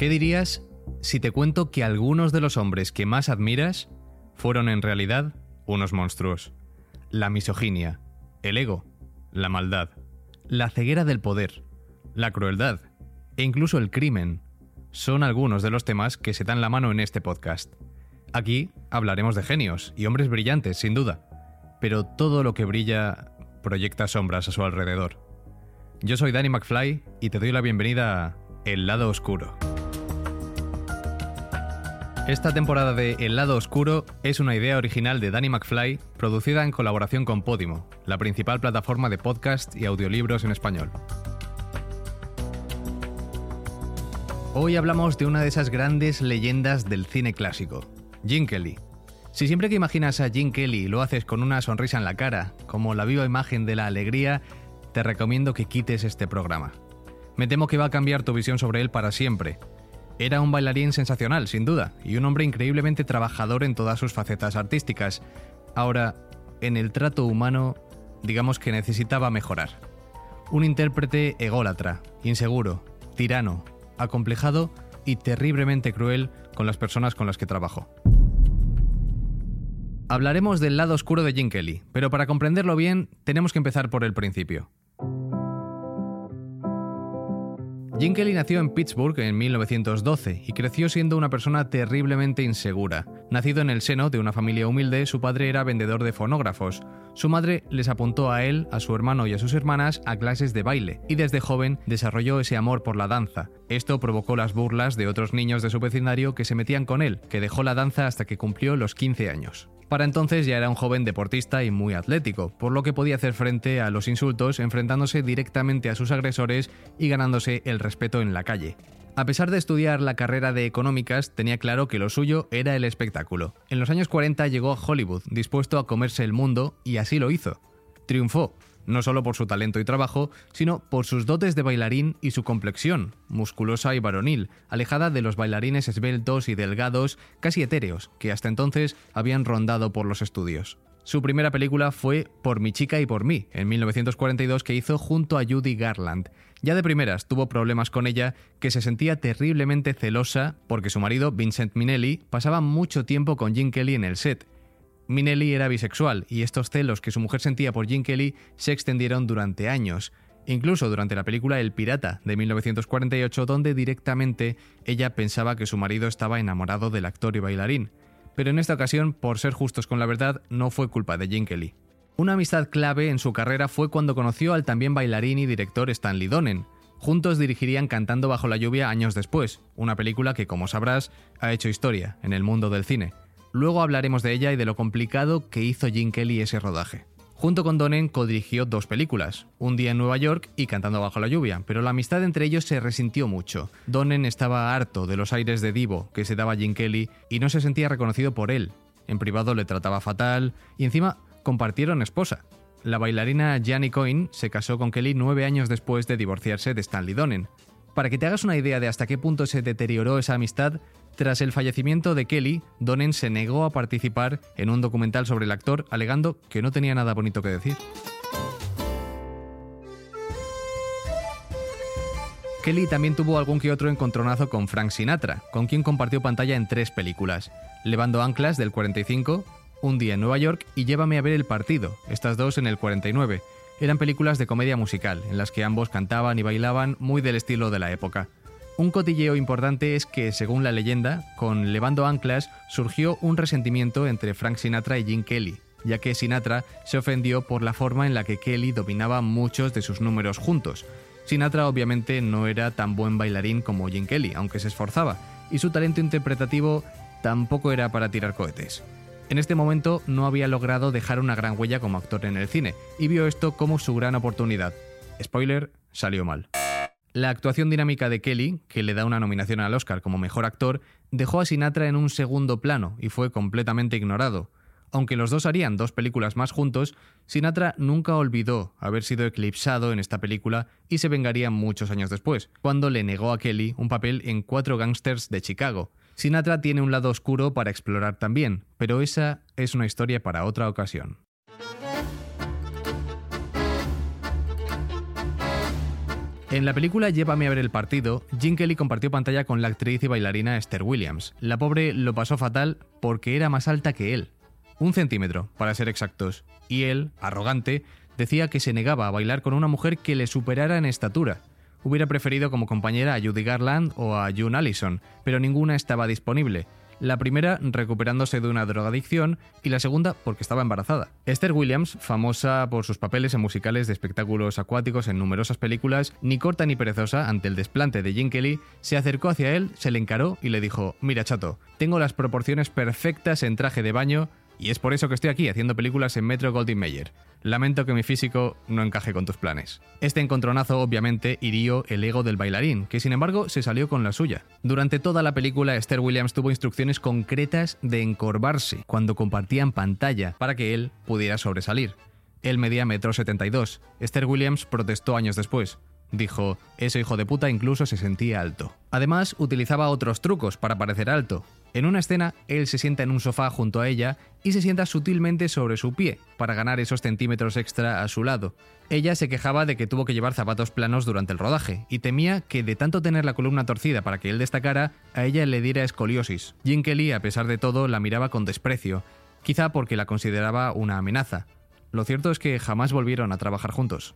¿Qué dirías si te cuento que algunos de los hombres que más admiras fueron en realidad unos monstruos? La misoginia, el ego, la maldad, la ceguera del poder, la crueldad e incluso el crimen son algunos de los temas que se dan la mano en este podcast. Aquí hablaremos de genios y hombres brillantes, sin duda, pero todo lo que brilla proyecta sombras a su alrededor. Yo soy Danny McFly y te doy la bienvenida a El lado oscuro. Esta temporada de El lado oscuro es una idea original de Danny McFly, producida en colaboración con Podimo, la principal plataforma de podcast y audiolibros en español. Hoy hablamos de una de esas grandes leyendas del cine clásico, Jim Kelly. Si siempre que imaginas a Jim Kelly lo haces con una sonrisa en la cara, como la viva imagen de la alegría, te recomiendo que quites este programa. Me temo que va a cambiar tu visión sobre él para siempre. Era un bailarín sensacional, sin duda, y un hombre increíblemente trabajador en todas sus facetas artísticas. Ahora, en el trato humano, digamos que necesitaba mejorar. Un intérprete ególatra, inseguro, tirano, acomplejado y terriblemente cruel con las personas con las que trabajó. Hablaremos del lado oscuro de Jim Kelly, pero para comprenderlo bien tenemos que empezar por el principio. Jim Kelly nació en Pittsburgh en 1912 y creció siendo una persona terriblemente insegura. Nacido en el seno de una familia humilde, su padre era vendedor de fonógrafos. Su madre les apuntó a él, a su hermano y a sus hermanas a clases de baile, y desde joven desarrolló ese amor por la danza. Esto provocó las burlas de otros niños de su vecindario que se metían con él, que dejó la danza hasta que cumplió los 15 años. Para entonces ya era un joven deportista y muy atlético, por lo que podía hacer frente a los insultos enfrentándose directamente a sus agresores y ganándose el respeto en la calle. A pesar de estudiar la carrera de económicas, tenía claro que lo suyo era el espectáculo. En los años 40 llegó a Hollywood, dispuesto a comerse el mundo, y así lo hizo. Triunfó, no solo por su talento y trabajo, sino por sus dotes de bailarín y su complexión, musculosa y varonil, alejada de los bailarines esbeltos y delgados, casi etéreos, que hasta entonces habían rondado por los estudios. Su primera película fue Por mi chica y por mí, en 1942, que hizo junto a Judy Garland. Ya de primeras tuvo problemas con ella, que se sentía terriblemente celosa porque su marido, Vincent Minnelli, pasaba mucho tiempo con Jim Kelly en el set, Minelli era bisexual y estos celos que su mujer sentía por Jim Kelly se extendieron durante años, incluso durante la película El Pirata de 1948, donde directamente ella pensaba que su marido estaba enamorado del actor y bailarín. Pero en esta ocasión, por ser justos con la verdad, no fue culpa de Jim Kelly. Una amistad clave en su carrera fue cuando conoció al también bailarín y director Stanley Donen. Juntos dirigirían Cantando bajo la lluvia años después, una película que, como sabrás, ha hecho historia en el mundo del cine. Luego hablaremos de ella y de lo complicado que hizo Jim Kelly ese rodaje. Junto con Donen codirigió dos películas, Un día en Nueva York y Cantando bajo la lluvia, pero la amistad entre ellos se resintió mucho. Donen estaba harto de los aires de divo que se daba Jim Kelly y no se sentía reconocido por él. En privado le trataba fatal y encima compartieron esposa. La bailarina Janie Coyne se casó con Kelly nueve años después de divorciarse de Stanley Donen. Para que te hagas una idea de hasta qué punto se deterioró esa amistad, tras el fallecimiento de Kelly, Donen se negó a participar en un documental sobre el actor, alegando que no tenía nada bonito que decir. Kelly también tuvo algún que otro encontronazo con Frank Sinatra, con quien compartió pantalla en tres películas: Levando Anclas del 45, Un día en Nueva York y Llévame a ver el partido, estas dos en el 49. Eran películas de comedia musical, en las que ambos cantaban y bailaban muy del estilo de la época. Un cotilleo importante es que, según la leyenda, con Levando Anclas surgió un resentimiento entre Frank Sinatra y Jim Kelly, ya que Sinatra se ofendió por la forma en la que Kelly dominaba muchos de sus números juntos. Sinatra obviamente no era tan buen bailarín como Jim Kelly, aunque se esforzaba, y su talento interpretativo tampoco era para tirar cohetes. En este momento no había logrado dejar una gran huella como actor en el cine, y vio esto como su gran oportunidad. Spoiler, salió mal. La actuación dinámica de Kelly, que le da una nominación al Oscar como mejor actor, dejó a Sinatra en un segundo plano y fue completamente ignorado. Aunque los dos harían dos películas más juntos, Sinatra nunca olvidó haber sido eclipsado en esta película y se vengaría muchos años después, cuando le negó a Kelly un papel en Cuatro Gangsters de Chicago. Sinatra tiene un lado oscuro para explorar también, pero esa es una historia para otra ocasión. En la película Llévame a ver el partido, Jim Kelly compartió pantalla con la actriz y bailarina Esther Williams. La pobre lo pasó fatal porque era más alta que él. Un centímetro, para ser exactos. Y él, arrogante, decía que se negaba a bailar con una mujer que le superara en estatura. Hubiera preferido como compañera a Judy Garland o a June Allison, pero ninguna estaba disponible la primera recuperándose de una drogadicción y la segunda porque estaba embarazada. Esther Williams, famosa por sus papeles en musicales de espectáculos acuáticos en numerosas películas, ni corta ni perezosa ante el desplante de Jim Kelly, se acercó hacia él, se le encaró y le dijo, mira chato, tengo las proporciones perfectas en traje de baño y es por eso que estoy aquí haciendo películas en Metro Goldwyn Mayer. Lamento que mi físico no encaje con tus planes. Este encontronazo obviamente hirió el ego del bailarín, que sin embargo se salió con la suya. Durante toda la película, Esther Williams tuvo instrucciones concretas de encorvarse cuando compartían pantalla para que él pudiera sobresalir. Él medía metro 72. Esther Williams protestó años después. Dijo, ese hijo de puta incluso se sentía alto. Además, utilizaba otros trucos para parecer alto. En una escena, él se sienta en un sofá junto a ella y se sienta sutilmente sobre su pie, para ganar esos centímetros extra a su lado. Ella se quejaba de que tuvo que llevar zapatos planos durante el rodaje, y temía que de tanto tener la columna torcida para que él destacara, a ella le diera escoliosis. Jim Kelly, a pesar de todo, la miraba con desprecio, quizá porque la consideraba una amenaza. Lo cierto es que jamás volvieron a trabajar juntos.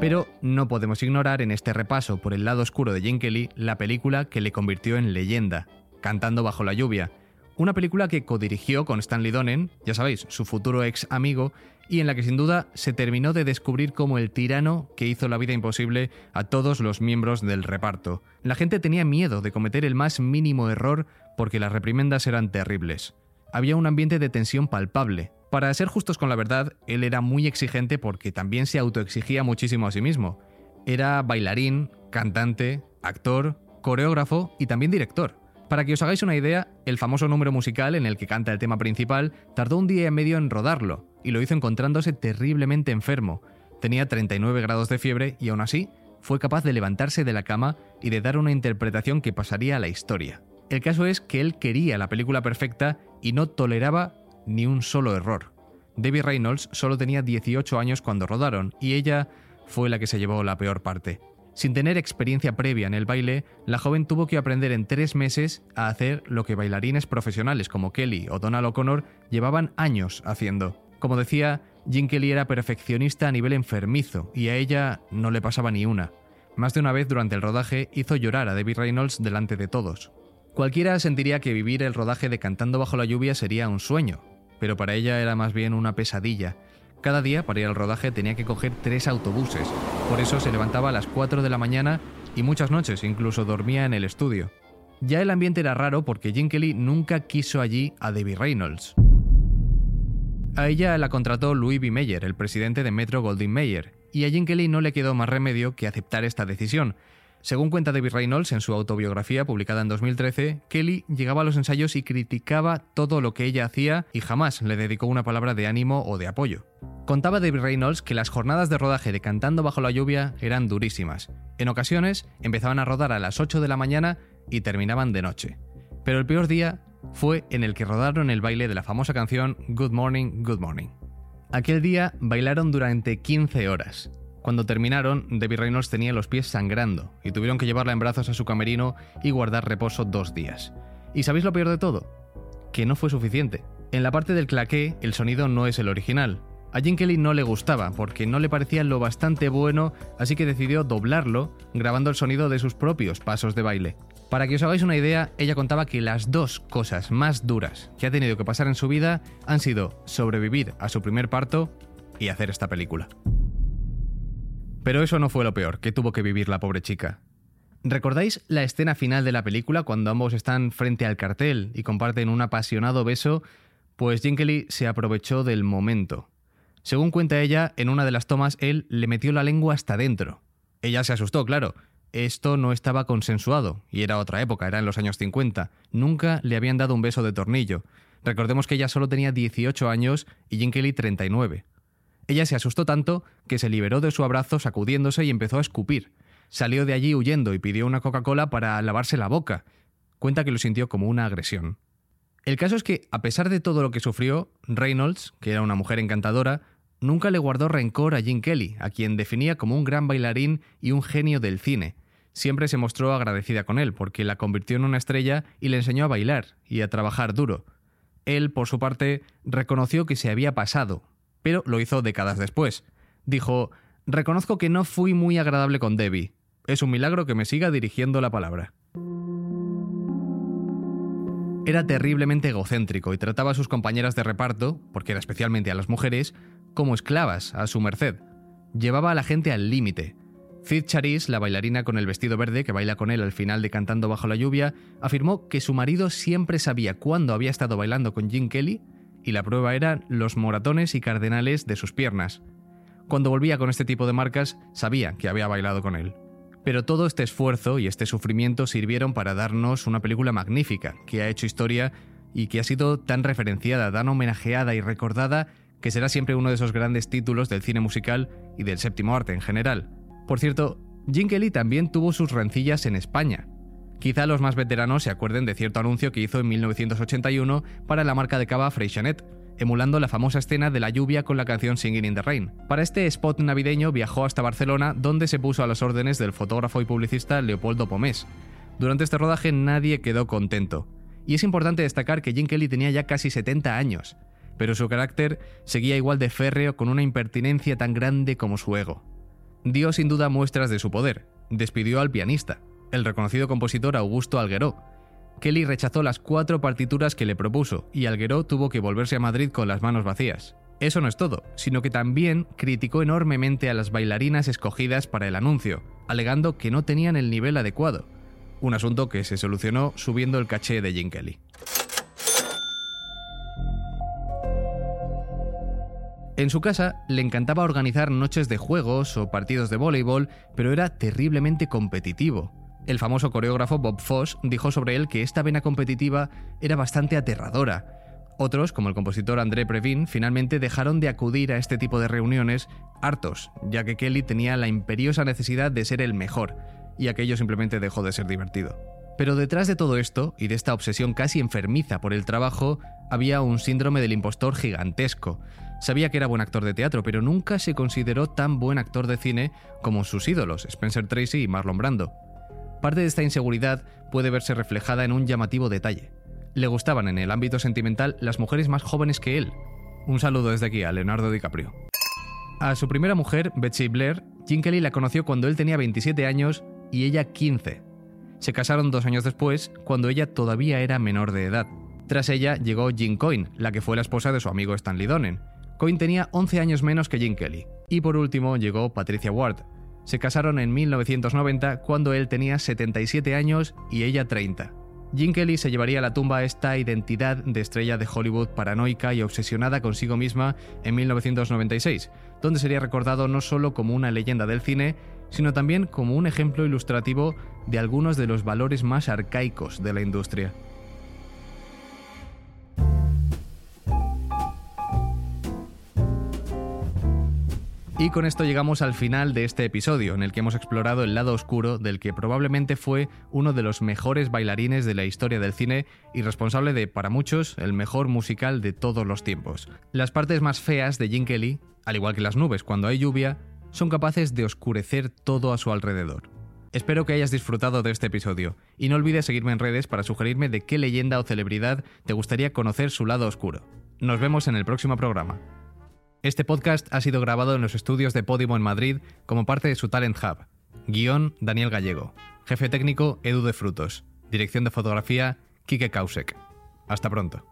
Pero no podemos ignorar en este repaso por el lado oscuro de Jane Kelly la película que le convirtió en leyenda, Cantando bajo la lluvia, una película que codirigió con Stanley Donen, ya sabéis, su futuro ex amigo, y en la que sin duda se terminó de descubrir como el tirano que hizo la vida imposible a todos los miembros del reparto. La gente tenía miedo de cometer el más mínimo error porque las reprimendas eran terribles. Había un ambiente de tensión palpable, para ser justos con la verdad, él era muy exigente porque también se autoexigía muchísimo a sí mismo. Era bailarín, cantante, actor, coreógrafo y también director. Para que os hagáis una idea, el famoso número musical en el que canta el tema principal tardó un día y medio en rodarlo, y lo hizo encontrándose terriblemente enfermo. Tenía 39 grados de fiebre y aún así fue capaz de levantarse de la cama y de dar una interpretación que pasaría a la historia. El caso es que él quería la película perfecta y no toleraba ni un solo error. Debbie Reynolds solo tenía 18 años cuando rodaron y ella fue la que se llevó la peor parte. Sin tener experiencia previa en el baile, la joven tuvo que aprender en tres meses a hacer lo que bailarines profesionales como Kelly o Donald O'Connor llevaban años haciendo. Como decía, Jim Kelly era perfeccionista a nivel enfermizo y a ella no le pasaba ni una. Más de una vez durante el rodaje hizo llorar a Debbie Reynolds delante de todos. Cualquiera sentiría que vivir el rodaje de Cantando bajo la lluvia sería un sueño, pero para ella era más bien una pesadilla. Cada día para ir al rodaje tenía que coger tres autobuses, por eso se levantaba a las 4 de la mañana y muchas noches incluso dormía en el estudio. Ya el ambiente era raro porque Jim nunca quiso allí a Debbie Reynolds. A ella la contrató Louis B. Mayer, el presidente de Metro Goldwyn Mayer, y a Jim no le quedó más remedio que aceptar esta decisión, según cuenta David Reynolds en su autobiografía publicada en 2013, Kelly llegaba a los ensayos y criticaba todo lo que ella hacía y jamás le dedicó una palabra de ánimo o de apoyo. Contaba David Reynolds que las jornadas de rodaje de Cantando bajo la lluvia eran durísimas. En ocasiones empezaban a rodar a las 8 de la mañana y terminaban de noche. Pero el peor día fue en el que rodaron el baile de la famosa canción Good Morning, Good Morning. Aquel día bailaron durante 15 horas. Cuando terminaron, Debbie Reynolds tenía los pies sangrando y tuvieron que llevarla en brazos a su camerino y guardar reposo dos días. ¿Y sabéis lo peor de todo? Que no fue suficiente. En la parte del claqué, el sonido no es el original. A Jim no le gustaba porque no le parecía lo bastante bueno, así que decidió doblarlo, grabando el sonido de sus propios pasos de baile. Para que os hagáis una idea, ella contaba que las dos cosas más duras que ha tenido que pasar en su vida han sido sobrevivir a su primer parto y hacer esta película. Pero eso no fue lo peor que tuvo que vivir la pobre chica. ¿Recordáis la escena final de la película cuando ambos están frente al cartel y comparten un apasionado beso? Pues Jim Kelly se aprovechó del momento. Según cuenta ella, en una de las tomas él le metió la lengua hasta dentro. Ella se asustó, claro. Esto no estaba consensuado, y era otra época, era en los años 50. Nunca le habían dado un beso de tornillo. Recordemos que ella solo tenía 18 años y Jim Kelly 39. Ella se asustó tanto que se liberó de su abrazo sacudiéndose y empezó a escupir. Salió de allí huyendo y pidió una Coca-Cola para lavarse la boca. Cuenta que lo sintió como una agresión. El caso es que, a pesar de todo lo que sufrió, Reynolds, que era una mujer encantadora, nunca le guardó rencor a Gene Kelly, a quien definía como un gran bailarín y un genio del cine. Siempre se mostró agradecida con él, porque la convirtió en una estrella y le enseñó a bailar y a trabajar duro. Él, por su parte, reconoció que se había pasado, pero lo hizo décadas después. Dijo, reconozco que no fui muy agradable con Debbie. Es un milagro que me siga dirigiendo la palabra. Era terriblemente egocéntrico y trataba a sus compañeras de reparto, porque era especialmente a las mujeres, como esclavas a su merced. Llevaba a la gente al límite. Cid Charis, la bailarina con el vestido verde que baila con él al final de Cantando bajo la lluvia, afirmó que su marido siempre sabía cuándo había estado bailando con Jim Kelly y la prueba eran los moratones y cardenales de sus piernas. Cuando volvía con este tipo de marcas, sabía que había bailado con él. Pero todo este esfuerzo y este sufrimiento sirvieron para darnos una película magnífica, que ha hecho historia y que ha sido tan referenciada, tan homenajeada y recordada que será siempre uno de esos grandes títulos del cine musical y del séptimo arte en general. Por cierto, Jim Kelly también tuvo sus rencillas en España. Quizá los más veteranos se acuerden de cierto anuncio que hizo en 1981 para la marca de cava Freixenet, emulando la famosa escena de la lluvia con la canción Singing in the Rain. Para este spot navideño viajó hasta Barcelona, donde se puso a las órdenes del fotógrafo y publicista Leopoldo Pomés. Durante este rodaje nadie quedó contento. Y es importante destacar que Jim Kelly tenía ya casi 70 años, pero su carácter seguía igual de férreo con una impertinencia tan grande como su ego. Dio sin duda muestras de su poder. Despidió al pianista, el reconocido compositor Augusto Algueró. Kelly rechazó las cuatro partituras que le propuso y Algueró tuvo que volverse a Madrid con las manos vacías. Eso no es todo, sino que también criticó enormemente a las bailarinas escogidas para el anuncio, alegando que no tenían el nivel adecuado, un asunto que se solucionó subiendo el caché de Jim Kelly. En su casa le encantaba organizar noches de juegos o partidos de voleibol, pero era terriblemente competitivo. El famoso coreógrafo Bob Foss dijo sobre él que esta vena competitiva era bastante aterradora. Otros, como el compositor André Previn, finalmente dejaron de acudir a este tipo de reuniones hartos, ya que Kelly tenía la imperiosa necesidad de ser el mejor, y aquello simplemente dejó de ser divertido. Pero detrás de todo esto, y de esta obsesión casi enfermiza por el trabajo, había un síndrome del impostor gigantesco. Sabía que era buen actor de teatro, pero nunca se consideró tan buen actor de cine como sus ídolos, Spencer Tracy y Marlon Brando. Parte de esta inseguridad puede verse reflejada en un llamativo detalle. Le gustaban en el ámbito sentimental las mujeres más jóvenes que él. Un saludo desde aquí a Leonardo DiCaprio. A su primera mujer, Betsy Blair, Jim Kelly la conoció cuando él tenía 27 años y ella 15. Se casaron dos años después, cuando ella todavía era menor de edad. Tras ella llegó Jean Coyne, la que fue la esposa de su amigo Stanley Donen, Coyne tenía 11 años menos que Jim Kelly. Y por último llegó Patricia Ward. Se casaron en 1990 cuando él tenía 77 años y ella 30. Jim Kelly se llevaría a la tumba esta identidad de estrella de Hollywood paranoica y obsesionada consigo misma en 1996, donde sería recordado no solo como una leyenda del cine, sino también como un ejemplo ilustrativo de algunos de los valores más arcaicos de la industria. Y con esto llegamos al final de este episodio, en el que hemos explorado el lado oscuro del que probablemente fue uno de los mejores bailarines de la historia del cine y responsable de, para muchos, el mejor musical de todos los tiempos. Las partes más feas de Jim Kelly, al igual que las nubes cuando hay lluvia, son capaces de oscurecer todo a su alrededor. Espero que hayas disfrutado de este episodio y no olvides seguirme en redes para sugerirme de qué leyenda o celebridad te gustaría conocer su lado oscuro. Nos vemos en el próximo programa. Este podcast ha sido grabado en los estudios de Podimo en Madrid como parte de su Talent Hub. Guión Daniel Gallego. Jefe técnico Edu de Frutos. Dirección de fotografía Kike Kausek. Hasta pronto.